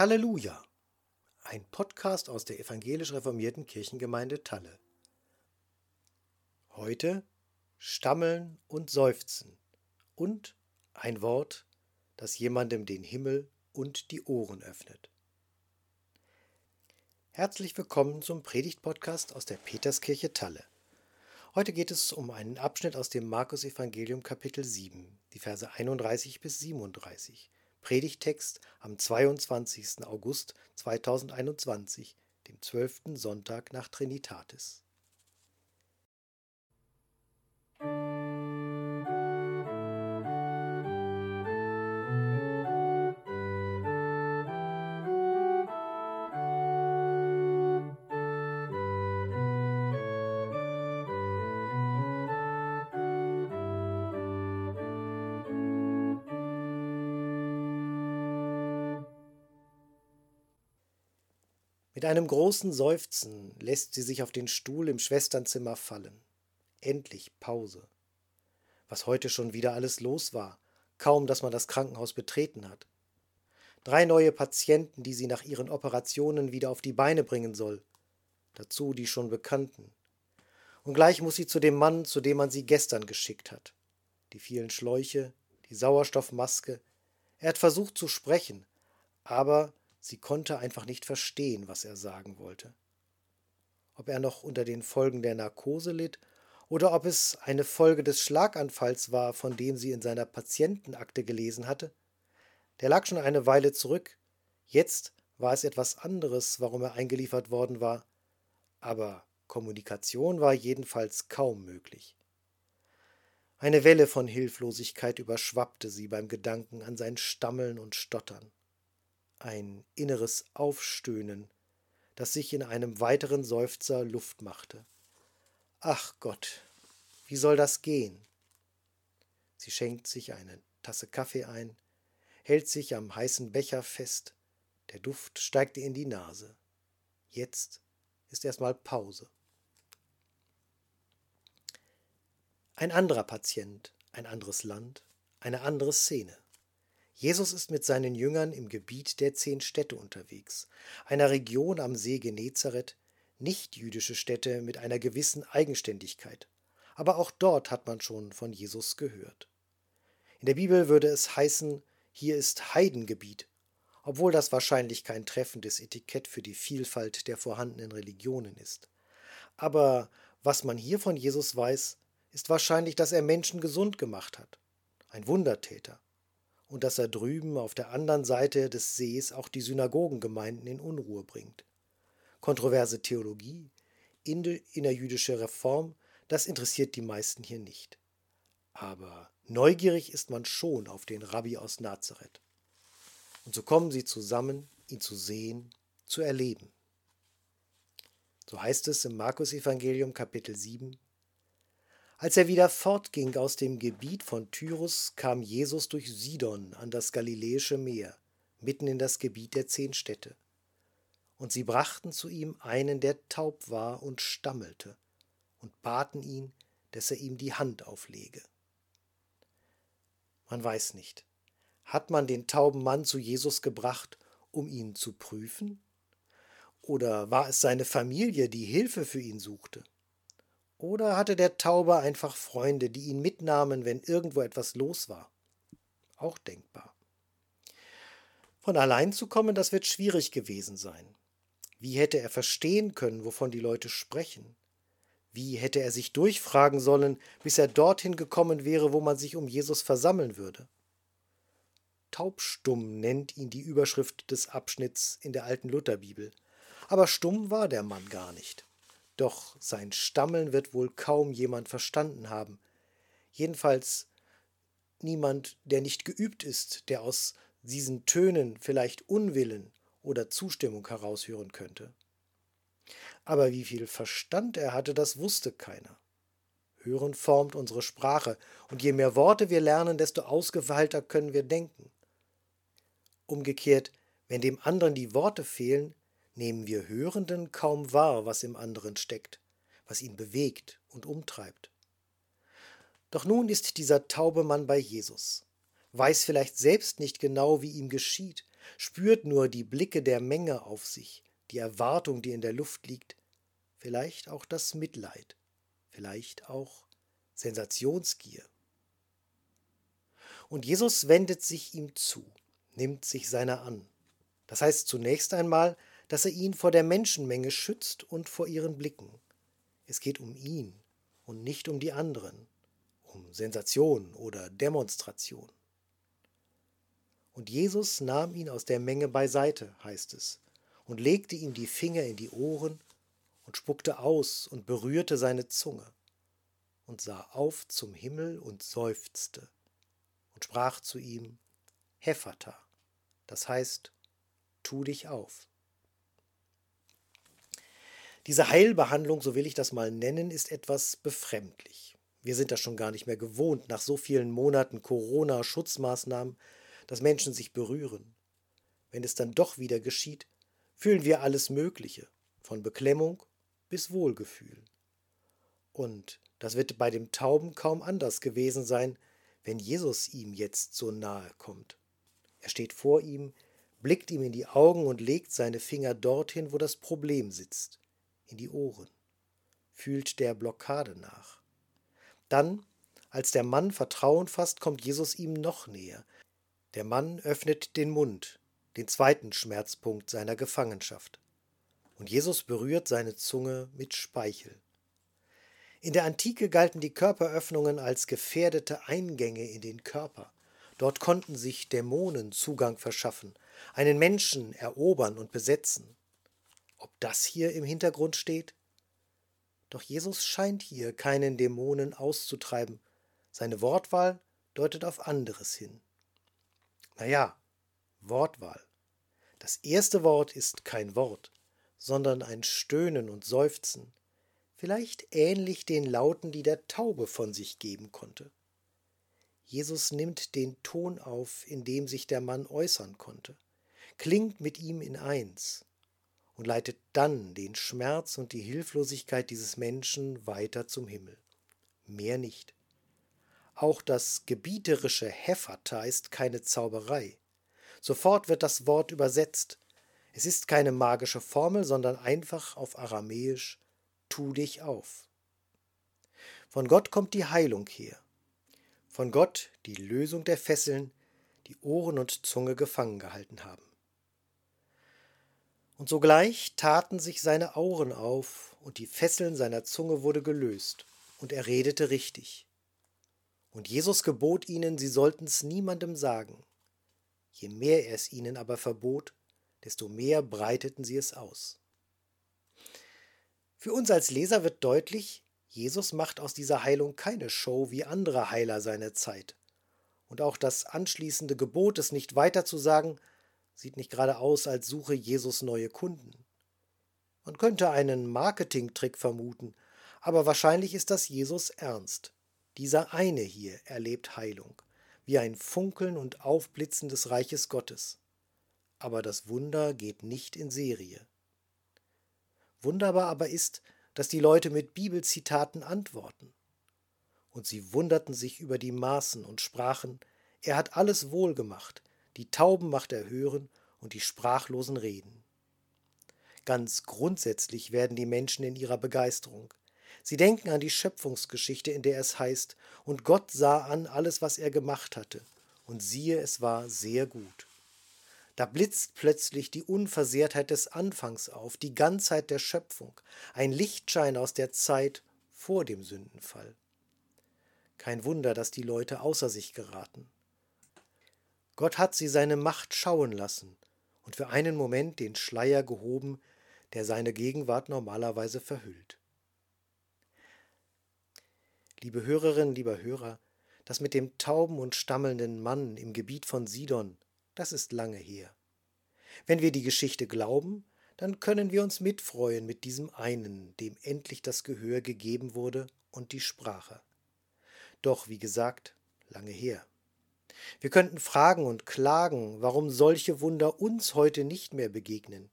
Halleluja! Ein Podcast aus der evangelisch reformierten Kirchengemeinde Talle. Heute Stammeln und Seufzen und ein Wort, das jemandem den Himmel und die Ohren öffnet. Herzlich willkommen zum Predigtpodcast aus der Peterskirche Talle. Heute geht es um einen Abschnitt aus dem Markus Evangelium Kapitel 7, die Verse 31 bis 37 Predigtext am 22. August 2021, dem 12. Sonntag nach Trinitatis. Mit einem großen Seufzen lässt sie sich auf den Stuhl im Schwesternzimmer fallen. Endlich Pause. Was heute schon wieder alles los war, kaum dass man das Krankenhaus betreten hat. Drei neue Patienten, die sie nach ihren Operationen wieder auf die Beine bringen soll. Dazu die schon Bekannten. Und gleich muss sie zu dem Mann, zu dem man sie gestern geschickt hat. Die vielen Schläuche, die Sauerstoffmaske. Er hat versucht zu sprechen, aber Sie konnte einfach nicht verstehen, was er sagen wollte. Ob er noch unter den Folgen der Narkose litt oder ob es eine Folge des Schlaganfalls war, von dem sie in seiner Patientenakte gelesen hatte, der lag schon eine Weile zurück. Jetzt war es etwas anderes, warum er eingeliefert worden war, aber Kommunikation war jedenfalls kaum möglich. Eine Welle von Hilflosigkeit überschwappte sie beim Gedanken an sein Stammeln und Stottern ein inneres Aufstöhnen, das sich in einem weiteren Seufzer Luft machte. Ach Gott, wie soll das gehen? Sie schenkt sich eine Tasse Kaffee ein, hält sich am heißen Becher fest, der Duft steigt ihr in die Nase. Jetzt ist erstmal Pause. Ein anderer Patient, ein anderes Land, eine andere Szene. Jesus ist mit seinen Jüngern im Gebiet der zehn Städte unterwegs, einer Region am See Genezareth, nicht jüdische Städte mit einer gewissen Eigenständigkeit. Aber auch dort hat man schon von Jesus gehört. In der Bibel würde es heißen, hier ist Heidengebiet, obwohl das wahrscheinlich kein treffendes Etikett für die Vielfalt der vorhandenen Religionen ist. Aber was man hier von Jesus weiß, ist wahrscheinlich, dass er Menschen gesund gemacht hat. Ein Wundertäter und dass er drüben auf der anderen Seite des Sees auch die Synagogengemeinden in Unruhe bringt. Kontroverse Theologie, innerjüdische Reform, das interessiert die meisten hier nicht. Aber neugierig ist man schon auf den Rabbi aus Nazareth. Und so kommen sie zusammen, ihn zu sehen, zu erleben. So heißt es im Markus Evangelium Kapitel 7, als er wieder fortging aus dem Gebiet von Tyrus, kam Jesus durch Sidon an das Galiläische Meer, mitten in das Gebiet der zehn Städte. Und sie brachten zu ihm einen, der taub war und stammelte, und baten ihn, dass er ihm die Hand auflege. Man weiß nicht. Hat man den tauben Mann zu Jesus gebracht, um ihn zu prüfen? Oder war es seine Familie, die Hilfe für ihn suchte? Oder hatte der Taube einfach Freunde, die ihn mitnahmen, wenn irgendwo etwas los war? Auch denkbar. Von allein zu kommen, das wird schwierig gewesen sein. Wie hätte er verstehen können, wovon die Leute sprechen? Wie hätte er sich durchfragen sollen, bis er dorthin gekommen wäre, wo man sich um Jesus versammeln würde? Taubstumm nennt ihn die Überschrift des Abschnitts in der alten Lutherbibel. Aber stumm war der Mann gar nicht. Doch sein Stammeln wird wohl kaum jemand verstanden haben. Jedenfalls niemand, der nicht geübt ist, der aus diesen Tönen vielleicht Unwillen oder Zustimmung heraushören könnte. Aber wie viel Verstand er hatte, das wusste keiner. Hören formt unsere Sprache, und je mehr Worte wir lernen, desto ausgefeilter können wir denken. Umgekehrt, wenn dem anderen die Worte fehlen, nehmen wir Hörenden kaum wahr, was im anderen steckt, was ihn bewegt und umtreibt. Doch nun ist dieser taube Mann bei Jesus, weiß vielleicht selbst nicht genau, wie ihm geschieht, spürt nur die Blicke der Menge auf sich, die Erwartung, die in der Luft liegt, vielleicht auch das Mitleid, vielleicht auch Sensationsgier. Und Jesus wendet sich ihm zu, nimmt sich seiner an. Das heißt zunächst einmal, dass er ihn vor der Menschenmenge schützt und vor ihren Blicken. Es geht um ihn und nicht um die anderen, um Sensation oder Demonstration. Und Jesus nahm ihn aus der Menge beiseite, heißt es, und legte ihm die Finger in die Ohren und spuckte aus und berührte seine Zunge und sah auf zum Himmel und seufzte und sprach zu ihm, Hephata, das heißt, tu dich auf. Diese Heilbehandlung, so will ich das mal nennen, ist etwas befremdlich. Wir sind das schon gar nicht mehr gewohnt, nach so vielen Monaten Corona-Schutzmaßnahmen, dass Menschen sich berühren. Wenn es dann doch wieder geschieht, fühlen wir alles Mögliche, von Beklemmung bis Wohlgefühl. Und das wird bei dem Tauben kaum anders gewesen sein, wenn Jesus ihm jetzt so nahe kommt. Er steht vor ihm, blickt ihm in die Augen und legt seine Finger dorthin, wo das Problem sitzt in die Ohren, fühlt der Blockade nach. Dann, als der Mann Vertrauen fasst, kommt Jesus ihm noch näher. Der Mann öffnet den Mund, den zweiten Schmerzpunkt seiner Gefangenschaft. Und Jesus berührt seine Zunge mit Speichel. In der Antike galten die Körperöffnungen als gefährdete Eingänge in den Körper. Dort konnten sich Dämonen Zugang verschaffen, einen Menschen erobern und besetzen ob das hier im Hintergrund steht? Doch Jesus scheint hier keinen Dämonen auszutreiben. Seine Wortwahl deutet auf anderes hin. Naja, Wortwahl. Das erste Wort ist kein Wort, sondern ein Stöhnen und Seufzen, vielleicht ähnlich den Lauten, die der Taube von sich geben konnte. Jesus nimmt den Ton auf, in dem sich der Mann äußern konnte, klingt mit ihm in eins und leitet dann den Schmerz und die Hilflosigkeit dieses Menschen weiter zum Himmel. Mehr nicht. Auch das gebieterische Heffata ist keine Zauberei. Sofort wird das Wort übersetzt. Es ist keine magische Formel, sondern einfach auf Aramäisch Tu dich auf. Von Gott kommt die Heilung her. Von Gott die Lösung der Fesseln, die Ohren und Zunge gefangen gehalten haben. Und sogleich taten sich seine Augen auf, und die Fesseln seiner Zunge wurde gelöst, und er redete richtig. Und Jesus gebot ihnen, sie sollten's niemandem sagen. Je mehr er es ihnen aber verbot, desto mehr breiteten sie es aus. Für uns als Leser wird deutlich, Jesus macht aus dieser Heilung keine Show wie andere Heiler seiner Zeit. Und auch das anschließende Gebot, es nicht weiter zu sagen, Sieht nicht gerade aus, als suche Jesus neue Kunden. Man könnte einen Marketingtrick vermuten, aber wahrscheinlich ist das Jesus ernst. Dieser eine hier erlebt Heilung, wie ein Funkeln und Aufblitzen des Reiches Gottes. Aber das Wunder geht nicht in Serie. Wunderbar aber ist, dass die Leute mit Bibelzitaten antworten. Und sie wunderten sich über die Maßen und sprachen, er hat alles wohl gemacht, die Tauben macht er hören und die Sprachlosen reden. Ganz grundsätzlich werden die Menschen in ihrer Begeisterung. Sie denken an die Schöpfungsgeschichte, in der es heißt, und Gott sah an alles, was er gemacht hatte, und siehe, es war sehr gut. Da blitzt plötzlich die Unversehrtheit des Anfangs auf, die Ganzheit der Schöpfung, ein Lichtschein aus der Zeit vor dem Sündenfall. Kein Wunder, dass die Leute außer sich geraten. Gott hat sie seine Macht schauen lassen und für einen Moment den Schleier gehoben, der seine Gegenwart normalerweise verhüllt. Liebe Hörerinnen, lieber Hörer, das mit dem tauben und stammelnden Mann im Gebiet von Sidon, das ist lange her. Wenn wir die Geschichte glauben, dann können wir uns mitfreuen mit diesem einen, dem endlich das Gehör gegeben wurde und die Sprache. Doch, wie gesagt, lange her. Wir könnten fragen und klagen, warum solche Wunder uns heute nicht mehr begegnen,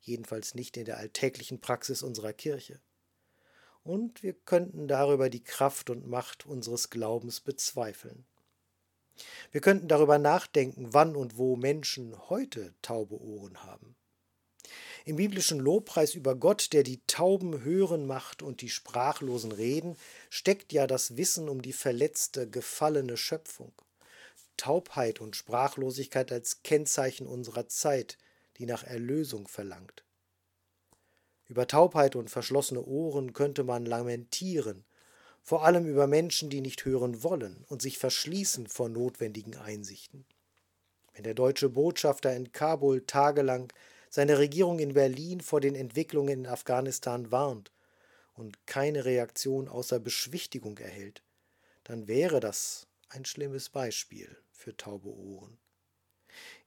jedenfalls nicht in der alltäglichen Praxis unserer Kirche. Und wir könnten darüber die Kraft und Macht unseres Glaubens bezweifeln. Wir könnten darüber nachdenken, wann und wo Menschen heute taube Ohren haben. Im biblischen Lobpreis über Gott, der die Tauben hören macht und die Sprachlosen reden, steckt ja das Wissen um die verletzte, gefallene Schöpfung. Taubheit und Sprachlosigkeit als Kennzeichen unserer Zeit, die nach Erlösung verlangt. Über Taubheit und verschlossene Ohren könnte man lamentieren, vor allem über Menschen, die nicht hören wollen und sich verschließen vor notwendigen Einsichten. Wenn der deutsche Botschafter in Kabul tagelang seine Regierung in Berlin vor den Entwicklungen in Afghanistan warnt und keine Reaktion außer Beschwichtigung erhält, dann wäre das ein schlimmes Beispiel für taube Ohren.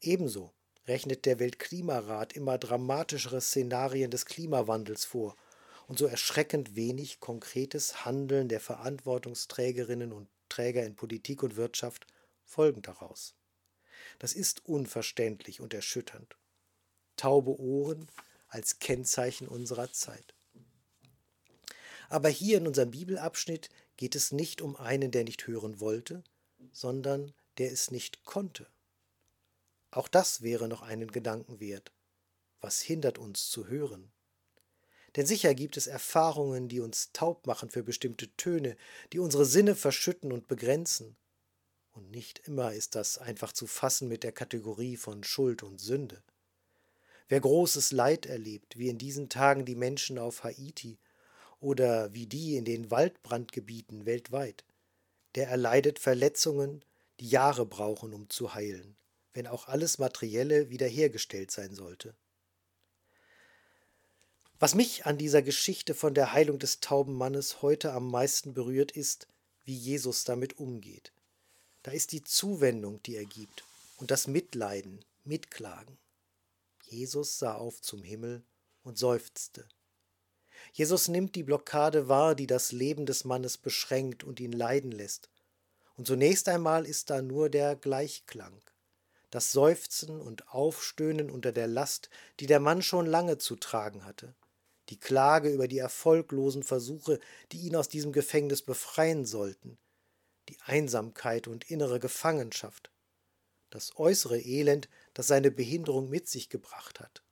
Ebenso rechnet der Weltklimarat immer dramatischere Szenarien des Klimawandels vor und so erschreckend wenig konkretes Handeln der Verantwortungsträgerinnen und Träger in Politik und Wirtschaft folgen daraus. Das ist unverständlich und erschütternd. Taube Ohren als Kennzeichen unserer Zeit. Aber hier in unserem Bibelabschnitt geht es nicht um einen, der nicht hören wollte, sondern der es nicht konnte. Auch das wäre noch einen Gedanken wert. Was hindert uns zu hören? Denn sicher gibt es Erfahrungen, die uns taub machen für bestimmte Töne, die unsere Sinne verschütten und begrenzen. Und nicht immer ist das einfach zu fassen mit der Kategorie von Schuld und Sünde. Wer großes Leid erlebt, wie in diesen Tagen die Menschen auf Haiti oder wie die in den Waldbrandgebieten weltweit, der erleidet Verletzungen, die Jahre brauchen, um zu heilen, wenn auch alles Materielle wiederhergestellt sein sollte. Was mich an dieser Geschichte von der Heilung des tauben Mannes heute am meisten berührt, ist, wie Jesus damit umgeht. Da ist die Zuwendung, die er gibt, und das Mitleiden, Mitklagen. Jesus sah auf zum Himmel und seufzte. Jesus nimmt die Blockade wahr, die das Leben des Mannes beschränkt und ihn leiden lässt. Und zunächst einmal ist da nur der Gleichklang, das Seufzen und Aufstöhnen unter der Last, die der Mann schon lange zu tragen hatte die Klage über die erfolglosen Versuche, die ihn aus diesem Gefängnis befreien sollten, die Einsamkeit und innere Gefangenschaft, das äußere Elend, das seine Behinderung mit sich gebracht hat.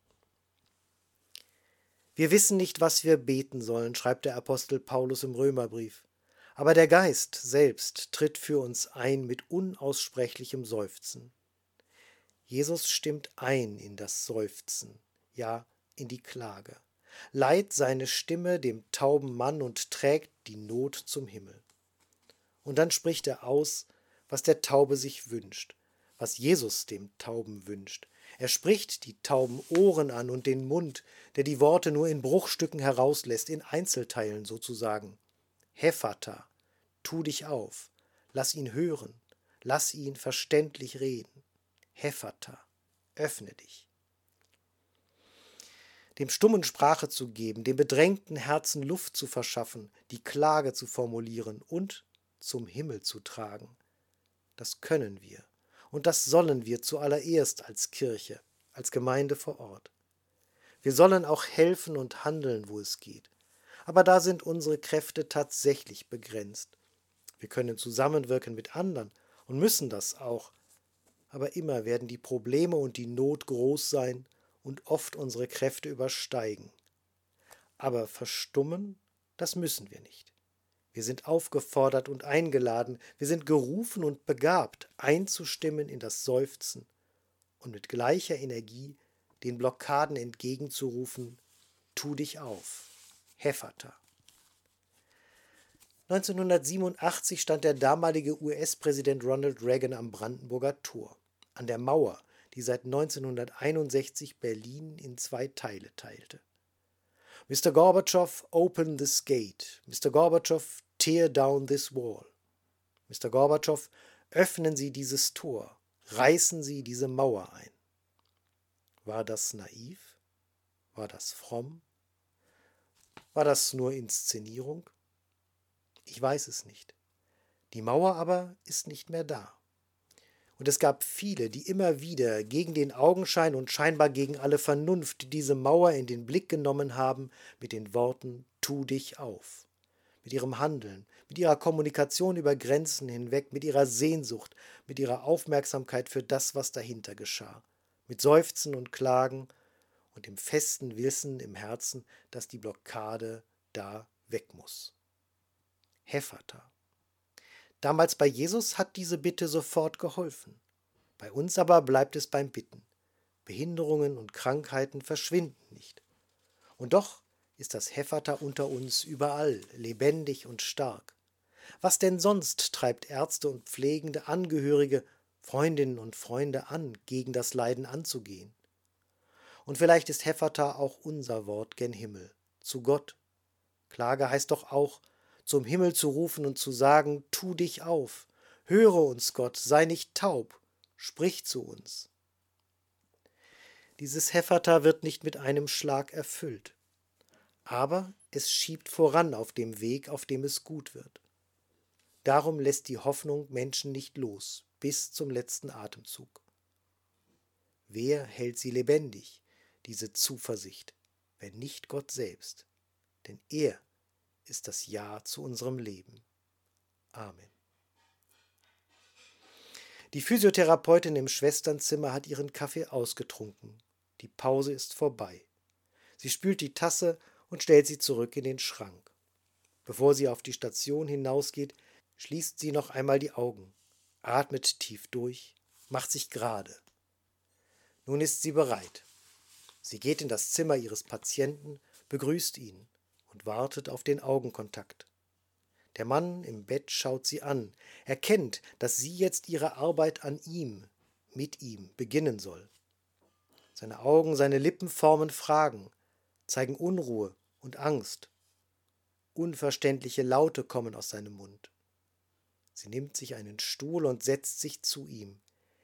Wir wissen nicht, was wir beten sollen, schreibt der Apostel Paulus im Römerbrief, aber der Geist selbst tritt für uns ein mit unaussprechlichem Seufzen. Jesus stimmt ein in das Seufzen, ja in die Klage leiht seine Stimme dem tauben Mann und trägt die Not zum Himmel. Und dann spricht er aus, was der Taube sich wünscht, was Jesus dem Tauben wünscht. Er spricht die tauben Ohren an und den Mund, der die Worte nur in Bruchstücken herauslässt, in Einzelteilen sozusagen. Hephata, tu dich auf, lass ihn hören, lass ihn verständlich reden. Hephata, öffne dich dem Stummen Sprache zu geben, dem bedrängten Herzen Luft zu verschaffen, die Klage zu formulieren und zum Himmel zu tragen. Das können wir und das sollen wir zuallererst als Kirche, als Gemeinde vor Ort. Wir sollen auch helfen und handeln, wo es geht. Aber da sind unsere Kräfte tatsächlich begrenzt. Wir können zusammenwirken mit anderen und müssen das auch. Aber immer werden die Probleme und die Not groß sein und oft unsere Kräfte übersteigen. Aber verstummen, das müssen wir nicht. Wir sind aufgefordert und eingeladen, wir sind gerufen und begabt, einzustimmen in das Seufzen und mit gleicher Energie den Blockaden entgegenzurufen, tu dich auf, Hefferter. 1987 stand der damalige US-Präsident Ronald Reagan am Brandenburger Tor, an der Mauer, die seit 1961 Berlin in zwei Teile teilte. Mr. Gorbatschow, open this gate. Mr. Gorbatschow, tear down this wall. Mr. Gorbatschow, öffnen Sie dieses Tor, reißen Sie diese Mauer ein. War das naiv? War das fromm? War das nur Inszenierung? Ich weiß es nicht. Die Mauer aber ist nicht mehr da. Und es gab viele, die immer wieder gegen den Augenschein und scheinbar gegen alle Vernunft diese Mauer in den Blick genommen haben mit den Worten Tu dich auf, mit ihrem Handeln, mit ihrer Kommunikation über Grenzen hinweg, mit ihrer Sehnsucht, mit ihrer Aufmerksamkeit für das, was dahinter geschah, mit Seufzen und Klagen und dem festen Wissen im Herzen, dass die Blockade da weg muss. Hephata. Damals bei Jesus hat diese Bitte sofort geholfen. Bei uns aber bleibt es beim Bitten. Behinderungen und Krankheiten verschwinden nicht. Und doch ist das Hephata unter uns überall lebendig und stark. Was denn sonst treibt Ärzte und pflegende Angehörige, Freundinnen und Freunde an, gegen das Leiden anzugehen? Und vielleicht ist Hephata auch unser Wort gen Himmel, zu Gott. Klage heißt doch auch, zum Himmel zu rufen und zu sagen, tu dich auf, höre uns Gott, sei nicht taub, sprich zu uns. Dieses Hephata wird nicht mit einem Schlag erfüllt, aber es schiebt voran auf dem Weg, auf dem es gut wird. Darum lässt die Hoffnung Menschen nicht los, bis zum letzten Atemzug. Wer hält sie lebendig, diese Zuversicht, wenn nicht Gott selbst? Denn er ist das Ja zu unserem Leben. Amen. Die Physiotherapeutin im Schwesternzimmer hat ihren Kaffee ausgetrunken. Die Pause ist vorbei. Sie spült die Tasse und stellt sie zurück in den Schrank. Bevor sie auf die Station hinausgeht, schließt sie noch einmal die Augen, atmet tief durch, macht sich gerade. Nun ist sie bereit. Sie geht in das Zimmer ihres Patienten, begrüßt ihn und wartet auf den Augenkontakt. Der Mann im Bett schaut sie an, erkennt, dass sie jetzt ihre Arbeit an ihm, mit ihm beginnen soll. Seine Augen, seine Lippen formen Fragen, zeigen Unruhe und Angst. Unverständliche Laute kommen aus seinem Mund. Sie nimmt sich einen Stuhl und setzt sich zu ihm,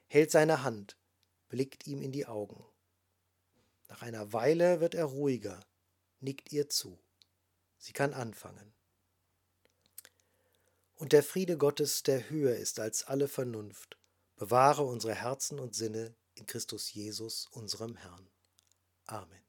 hält seine Hand, blickt ihm in die Augen. Nach einer Weile wird er ruhiger, nickt ihr zu. Sie kann anfangen. Und der Friede Gottes, der höher ist als alle Vernunft, bewahre unsere Herzen und Sinne in Christus Jesus, unserem Herrn. Amen.